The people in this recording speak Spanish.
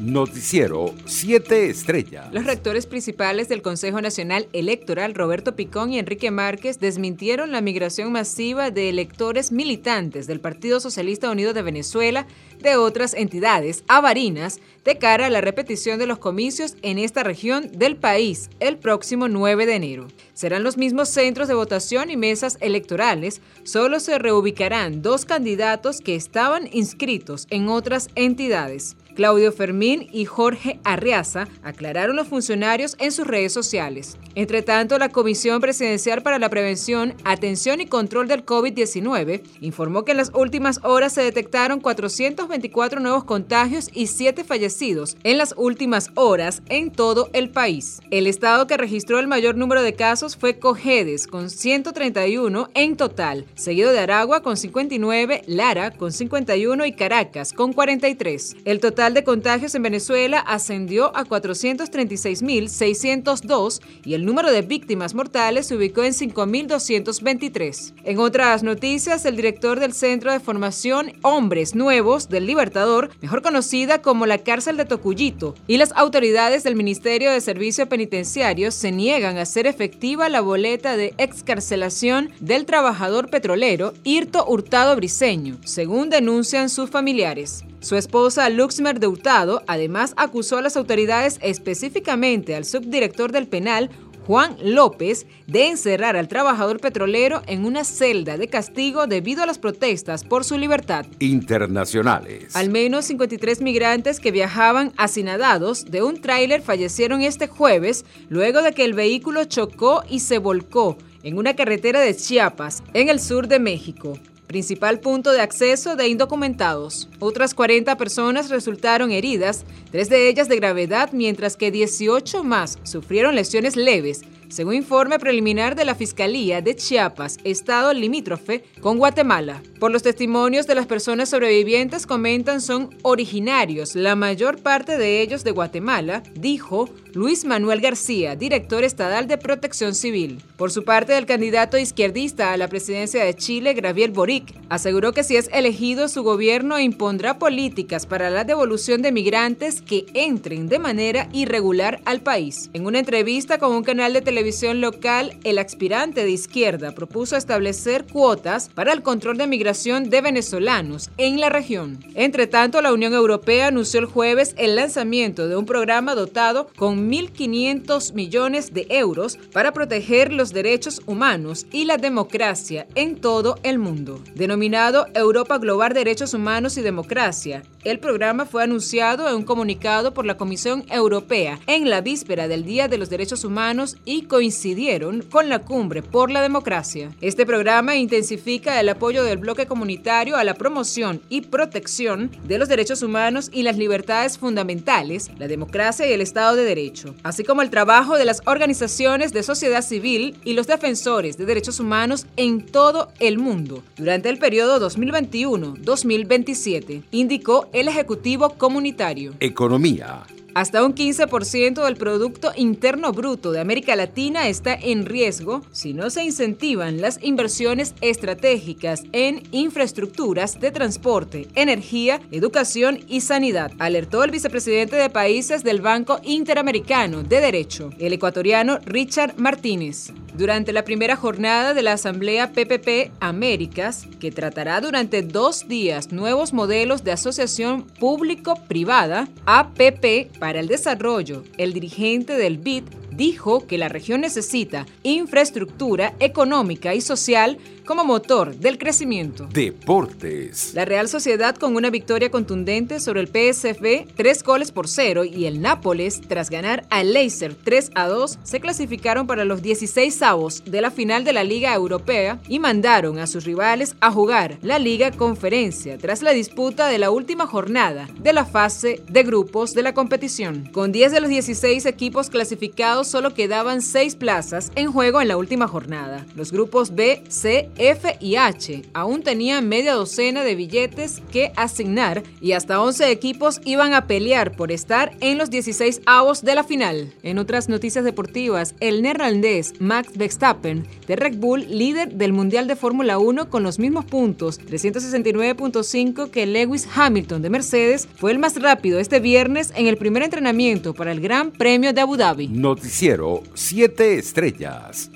Noticiero 7 Estrellas. Los rectores principales del Consejo Nacional Electoral, Roberto Picón y Enrique Márquez, desmintieron la migración masiva de electores militantes del Partido Socialista Unido de Venezuela de otras entidades avarinas de cara a la repetición de los comicios en esta región del país el próximo 9 de enero. Serán los mismos centros de votación y mesas electorales, solo se reubicarán dos candidatos que estaban inscritos en otras entidades. Claudio Fermín y Jorge Arriaza aclararon los funcionarios en sus redes sociales. Entre tanto, la Comisión Presidencial para la Prevención, Atención y Control del COVID-19 informó que en las últimas horas se detectaron 424 nuevos contagios y 7 fallecidos en las últimas horas en todo el país. El estado que registró el mayor número de casos fue Cojedes, con 131 en total, seguido de Aragua con 59, Lara con 51 y Caracas con 43. El total de contagios en Venezuela ascendió a 436.602 y el número de víctimas mortales se ubicó en 5.223. En otras noticias, el director del Centro de Formación Hombres Nuevos del Libertador, mejor conocida como la cárcel de Tocuyito, y las autoridades del Ministerio de Servicio Penitenciario se niegan a hacer efectiva la boleta de excarcelación del trabajador petrolero Irto Hurtado Briceño, según denuncian sus familiares. Su esposa Luxmer de Hurtado además acusó a las autoridades, específicamente al subdirector del penal, Juan López, de encerrar al trabajador petrolero en una celda de castigo debido a las protestas por su libertad. Internacionales. Al menos 53 migrantes que viajaban hacinadados de un tráiler fallecieron este jueves luego de que el vehículo chocó y se volcó en una carretera de Chiapas, en el sur de México principal punto de acceso de indocumentados. Otras 40 personas resultaron heridas, tres de ellas de gravedad, mientras que 18 más sufrieron lesiones leves según informe preliminar de la Fiscalía de Chiapas, estado limítrofe con Guatemala. Por los testimonios de las personas sobrevivientes comentan son originarios, la mayor parte de ellos de Guatemala, dijo Luis Manuel García, director estatal de Protección Civil. Por su parte, el candidato izquierdista a la presidencia de Chile, Gabriel Boric, aseguró que si es elegido su gobierno impondrá políticas para la devolución de migrantes que entren de manera irregular al país. En una entrevista con un canal de televisión televisión local, el aspirante de izquierda propuso establecer cuotas para el control de migración de venezolanos en la región. Entre tanto, la Unión Europea anunció el jueves el lanzamiento de un programa dotado con 1.500 millones de euros para proteger los derechos humanos y la democracia en todo el mundo. Denominado Europa Global Derechos Humanos y Democracia, el programa fue anunciado en un comunicado por la Comisión Europea en la víspera del Día de los Derechos Humanos y coincidieron con la Cumbre por la Democracia. Este programa intensifica el apoyo del bloque comunitario a la promoción y protección de los derechos humanos y las libertades fundamentales, la democracia y el Estado de Derecho, así como el trabajo de las organizaciones de sociedad civil y los defensores de derechos humanos en todo el mundo durante el periodo 2021-2027, indicó el Ejecutivo Comunitario. Economía. Hasta un 15% del Producto Interno Bruto de América Latina está en riesgo si no se incentivan las inversiones estratégicas en infraestructuras de transporte, energía, educación y sanidad, alertó el vicepresidente de países del Banco Interamericano de Derecho, el ecuatoriano Richard Martínez durante la primera jornada de la Asamblea PPP Américas, que tratará durante dos días nuevos modelos de asociación público-privada, APP, para el desarrollo. El dirigente del BID dijo que la región necesita infraestructura económica y social como motor del crecimiento. Deportes. La Real Sociedad con una victoria contundente sobre el PSV, tres goles por cero, y el Nápoles, tras ganar al Leicester 3 a 2, se clasificaron para los 16 avos de la final de la Liga Europea y mandaron a sus rivales a jugar la Liga Conferencia tras la disputa de la última jornada de la fase de grupos de la competición. Con 10 de los 16 equipos clasificados solo quedaban 6 plazas en juego en la última jornada. Los grupos B, C F y H aún tenían media docena de billetes que asignar y hasta 11 equipos iban a pelear por estar en los 16 avos de la final. En otras noticias deportivas, el neerlandés Max Verstappen de Red Bull, líder del Mundial de Fórmula 1 con los mismos puntos, 369.5 que Lewis Hamilton de Mercedes, fue el más rápido este viernes en el primer entrenamiento para el Gran Premio de Abu Dhabi. Noticiero 7 estrellas.